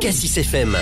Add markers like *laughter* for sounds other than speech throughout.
Cassis FM.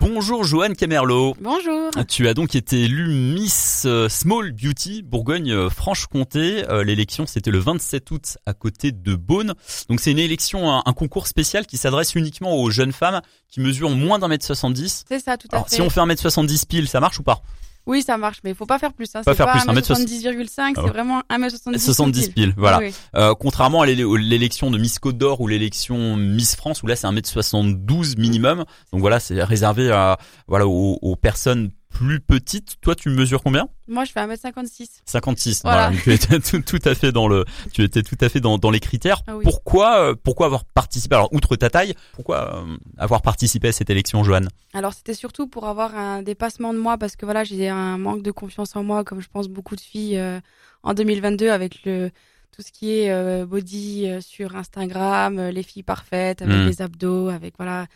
Bonjour Joanne Camerlo. Bonjour. Tu as donc été élue Miss euh, Small Beauty Bourgogne-Franche-Comté. Euh, L'élection c'était le 27 août à côté de Beaune. Donc c'est une élection, un, un concours spécial qui s'adresse uniquement aux jeunes femmes qui mesurent moins d'un mètre 70. C'est ça, tout à Alors fait. si on fait un mètre 70 pile, ça marche ou pas? Oui, ça marche, mais il faut pas faire plus. Hein. Pas C'est faire pas plus, 1m70,5, Ah c'est ouais. vraiment 1m70. 70 pile. piles, voilà. Oui, oui. Euh, contrairement à l'élection de Miss Côte d'Or ou l'élection Miss France où là c'est un mètre 72 minimum. Donc voilà, c'est réservé à voilà aux, aux personnes plus petites. Toi, tu mesures combien? Moi, je fais 1m56. 56. Voilà. tu étais tout, tout à fait dans le, tu étais tout à fait dans, dans les critères. Ah oui. Pourquoi, euh, pourquoi avoir participé? Alors, outre ta taille, pourquoi euh, avoir participé à cette élection, Joanne Alors, c'était surtout pour avoir un dépassement de moi parce que voilà, j'ai un manque de confiance en moi, comme je pense beaucoup de filles euh, en 2022 avec le tout ce qui est euh, body sur Instagram, les filles parfaites avec Mm. les abdos, avec voilà.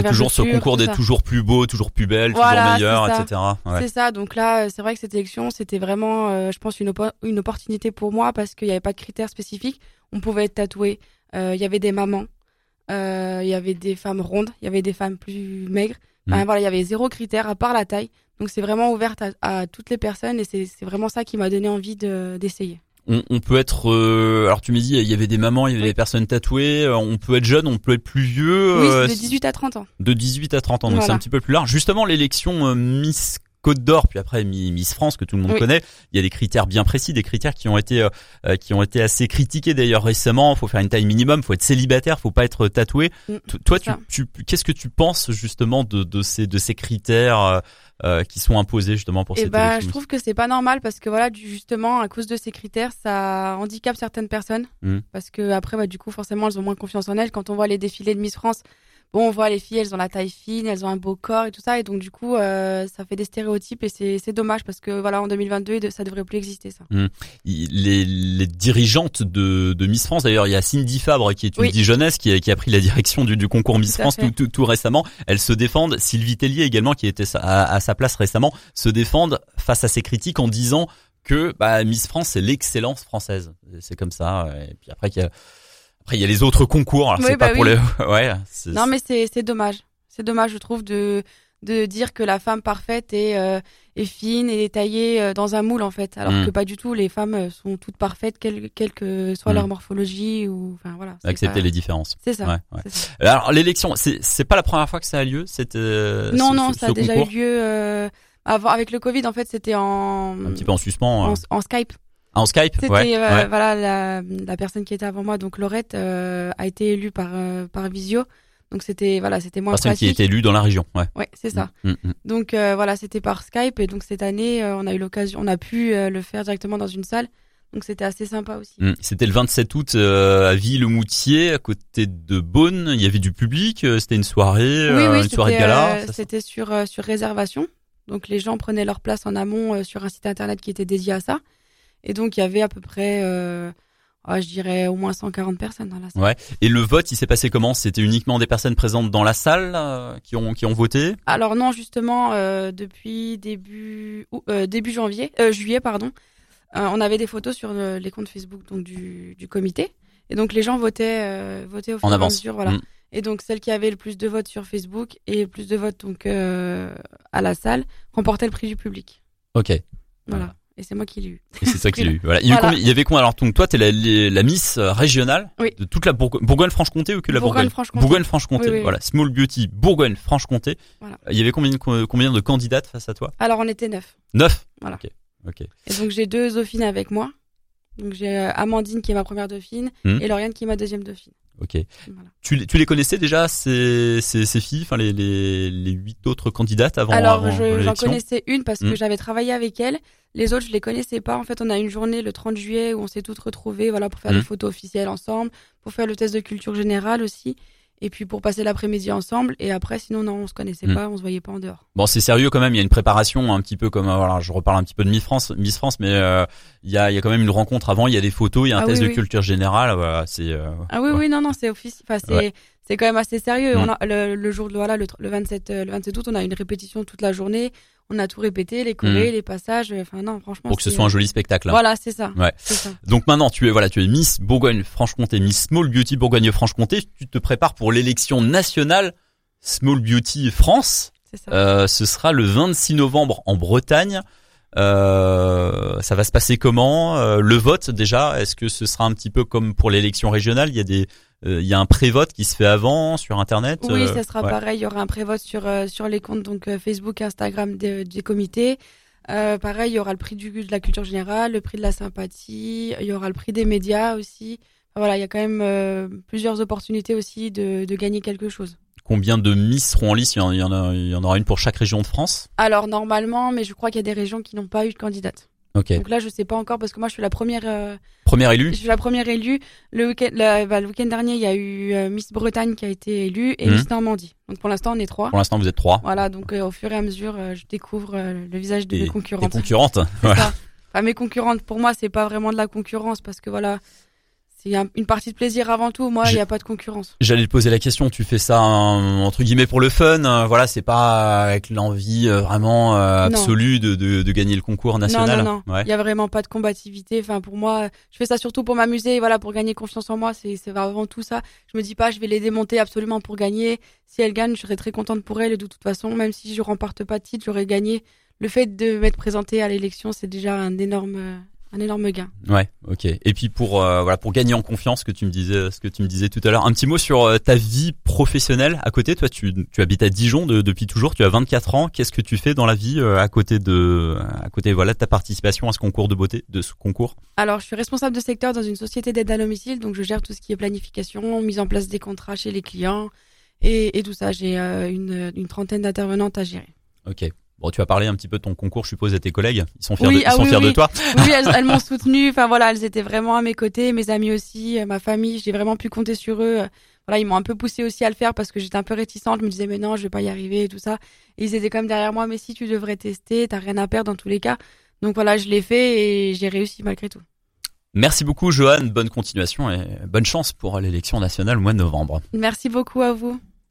C'est toujours ce concours ça. toujours plus beau, toujours plus belle, Voilà, toujours meilleur, etc. Ouais. C'est ça. Donc là, euh, c'est vrai que cette élection, c'était vraiment, euh, je pense, une, oppo- une opportunité pour moi parce qu'il n'y avait pas de critères spécifiques. On pouvait être tatoué. Euh, Il y avait des mamans. euh, Il y avait des femmes rondes. Il y avait des femmes plus maigres. Enfin, Mm. voilà, il y avait zéro critère à part la taille. Donc c'est vraiment ouverte à, à toutes les personnes et c'est vraiment ça qui m'a donné envie de- d'essayer. On, on peut être, euh, alors tu me dis, il y avait des mamans, il y avait Oui. des personnes tatouées. euh, On peut être jeune, on peut être plus vieux. oui, euh, de 18 à 30 ans. de 18 à 30 ans, donc Voilà. c'est un petit peu plus large. Justement, l'élection euh, Miss Côte d'Or, puis après Mi- Miss France que tout le monde Oui. connaît, il y a des critères bien précis, des critères qui ont été euh, euh, qui ont été assez critiqués d'ailleurs récemment. Faut faire une taille minimum, faut être célibataire, faut pas être tatoué. Mm, Toi, tu, tu qu'est-ce que tu penses justement de, de ces de ces critères euh, euh, qui sont imposés justement pour Et cette bah, je trouve que c'est pas normal parce que voilà, justement, à cause de ces critères, ça handicape certaines personnes. Mm. Parce que après, bah, du coup, forcément, elles ont moins confiance en elles. Quand on voit les défilés de Miss France, bon, on voit les filles, elles ont la taille fine, elles ont un beau corps et tout ça. Et donc, du coup, euh, ça fait des stéréotypes et c'est c'est dommage parce que voilà, en 2022, de- ça devrait plus exister, ça. Il- les, les dirigeantes de, de Miss France, d'ailleurs, il y a Cindy Fabre qui est une Oui. dijonnaise qui a, qui a pris la direction du, du concours Miss Tout France tout, tout, tout récemment. Elles se défendent. Sylvie Tellier également, qui était à, à sa place récemment, se défendent face à ces critiques en disant que bah, Miss France c'est l'excellence française. C'est comme ça. Et puis après, il y a, après il y a les autres concours. Alors Oui, c'est pas bah pour les. *laughs* Ouais. Non, mais c'est c'est dommage. C'est dommage, je trouve, de de dire que la femme parfaite est, euh, est fine et taillée euh, dans un moule en fait, alors Mm. que pas du tout. Les femmes euh, sont toutes parfaites, quelle, quelle que soit Mm. leur morphologie ou enfin voilà. c'est accepter pas- les différences. C'est ça. Ouais, ouais. c'est ça. Alors l'élection, c'est c'est pas la première fois que ça a lieu. Cette euh, Non, ce- non, ce- ça ce a déjà concours eu lieu euh, avant avec le Covid. En fait, c'était en un petit peu en suspens. en, euh. en Skype. En Skype. C'était ouais, euh, ouais. voilà la, la personne qui était avant moi, donc Laurette, euh, a été élue par euh, par visio. Donc c'était voilà, c'était moins Personne qui est élue dans la région. Ouais. Ouais, c'est ça. Mm, mm. Donc euh, voilà, c'était par Skype et donc cette année, on a eu l'occasion, on a pu le faire directement dans une salle. Donc c'était assez sympa aussi. Mm. C'était le 27 août à Ville-Moutier, à côté de Beaune. Il y avait du public. C'était une soirée, oui, oui, une soirée de gala. c'était sur sur réservation. Donc les gens prenaient leur place en amont sur un site internet qui était dédié à ça. Et donc il y avait à peu près, euh, ah, je dirais au moins 140 personnes dans la salle. Ouais. Et le vote, il s'est passé comment? C'était uniquement des personnes présentes dans la salle euh, qui ont qui ont voté? Alors non, justement, euh, depuis début euh, début janvier, juillet pardon, on avait des photos sur les comptes Facebook donc du, du comité. Et donc les gens votaient votaient au fur et à mesure, voilà. Mm. Et donc celle qui avait le plus de votes sur Facebook et plus de votes donc à la salle remportait le prix du public. Ok. Voilà. Et c'est moi qui l'ai eu. c'est ça qu'il y a eu. Voilà. Il y, eu il avait combien? Alors donc toi, t'es la, la, la Miss euh, régionale Oui. de toute la Bourg- Bourgogne-Franche-Comté ou que la Bourgogne? Bourgogne-Franche-Comté. Bourgogne-Franche-Comté. Oui, oui. Voilà. Small Beauty Bourgogne-Franche-Comté. Voilà. Il y avait combien de combien de candidates face à toi? Alors on était neuf. Neuf? Voilà. Ok. Ok. Et donc j'ai deux dauphines avec moi. Donc j'ai euh, Amandine qui est ma première dauphine Hmm. et Lauriane qui est ma deuxième dauphine. Ok. Voilà. Tu, les- tu les connaissais déjà ces, ces, ces filles, enfin les, les, les huit autres candidates avant, Alors, je- j'en l'élection connaissais une parce que Mm. j'avais travaillé avec elle. Les autres, je les connaissais pas. En fait, on a une journée le 30 juillet où on s'est toutes retrouvées, voilà, pour faire des photos officielles ensemble, pour faire le test de culture générale aussi, et puis pour passer l'après-midi ensemble. Et après, sinon, non, on se connaissait Mm. pas, on se voyait pas en dehors. Bon, c'est sérieux quand même. Il y a une préparation un petit peu comme euh, voilà, je reparle un petit peu de Miss France, Miss France, mais euh, il y a, il y a quand même une rencontre avant. Il y a des photos, il y a un Ah test oui, de oui. culture générale. Voilà, c'est euh, Ah oui, ouais. oui, non, non, c'est officiel. Enfin, c'est Ouais. c'est quand même assez sérieux. Mm. On a le, le jour de voilà, le, le 27 euh, le 27 août, on a une répétition toute la journée. On a tout répété, les chorés, les passages. Enfin non, franchement. pour que ce soit un joli spectacle. hein. Voilà, c'est ça. Ouais. Ça. Donc maintenant, tu es voilà, tu es Miss Bourgogne-Franche-Comté, Miss Small Beauty Bourgogne-Franche-Comté. Tu te prépares pour l'élection nationale. Small Beauty France. Ça. Euh, ce sera le 26 novembre en Bretagne. Euh, ça va se passer comment euh, Le vote déjà, est-ce que ce sera un petit peu comme pour l'élection régionale? Il y a des, euh, il y a un pré-vote qui se fait avant sur internet. Oui, ça sera pareil. Il y aura un pré-vote sur sur les comptes donc Facebook, Instagram des, des comités. pareil, il y aura le prix du, de la culture générale, le prix de la sympathie, il y aura le prix des médias aussi. voilà, il y a quand même plusieurs opportunités aussi de, de gagner quelque chose. Combien de Miss seront en lice? Il y, en, a, il y en aura une pour chaque région de France? Alors normalement, mais je crois qu'il y a des régions qui n'ont pas eu de candidate. Donc là, je sais pas encore parce que moi, je suis la première. Euh, première élue. Je suis la première élue. Le week-end, bah, le week-end dernier, il y a eu euh, Miss Bretagne qui a été élue et mmh. Miss Normandie. Donc pour l'instant, on est trois. Pour l'instant, vous êtes trois. Voilà. Donc euh, au fur et à mesure, je découvre le visage de mes concurrentes. Des concurrentes. Voilà. Enfin, mes concurrentes, pour moi, c'est pas vraiment de la concurrence parce que voilà, c'est une partie de plaisir avant tout. Moi, il n'y a pas de concurrence. J'allais te poser la question. Tu fais ça entre guillemets pour le fun. Hein, voilà, c'est pas avec l'envie euh, vraiment euh, absolue de, de, de, gagner le concours national. Non, non, non. Il y a vraiment pas de combativité. Enfin, pour moi, je fais ça surtout pour m'amuser. Voilà, pour gagner confiance en moi. C'est avant tout ça. Je me dis pas, je vais les démonter absolument pour gagner. Si elles gagnent, je serai très contente pour elles. Et de toute façon, même si je remporte pas de titre, j'aurais gagné. Le fait de m'être présentée à l'élection, c'est déjà un énorme un énorme gain. Ouais, ok. Et puis pour euh, voilà pour gagner en confiance, ce que tu me disais, ce que tu me disais tout à l'heure, un petit mot sur euh, ta vie professionnelle à côté. Toi, tu, tu habites à Dijon depuis toujours. Tu as 24 ans. Qu'est-ce que tu fais dans la vie euh, à côté de à côté voilà de ta participation à ce concours de beauté, de ce concours? Alors, je suis responsable de secteur dans une société d'aide à domicile, donc je gère tout ce qui est planification, mise en place des contrats chez les clients et, et tout ça. J'ai une, une trentaine d'intervenantes à gérer. Ok. Bon, tu as parlé un petit peu de ton concours, je suppose, à tes collègues. Ils sont fiers, de, ils ah sont fiers de toi. *laughs* Oui, elles, m'ont *laughs* soutenu. Enfin voilà, elles étaient vraiment à mes côtés, mes amis aussi, euh, ma famille. J'ai vraiment pu compter sur eux. Voilà, ils m'ont un peu poussé aussi à le faire parce que j'étais un peu réticente. Je me disais mais non, je vais pas y arriver et tout ça. Et ils étaient quand même derrière moi. Mais si tu devrais tester, t'as rien à perdre dans tous les cas. Donc voilà, je l'ai fait et j'ai réussi malgré tout. Merci beaucoup, Johan. Bonne continuation et bonne chance pour l'élection nationale au mois de novembre. Merci beaucoup à vous.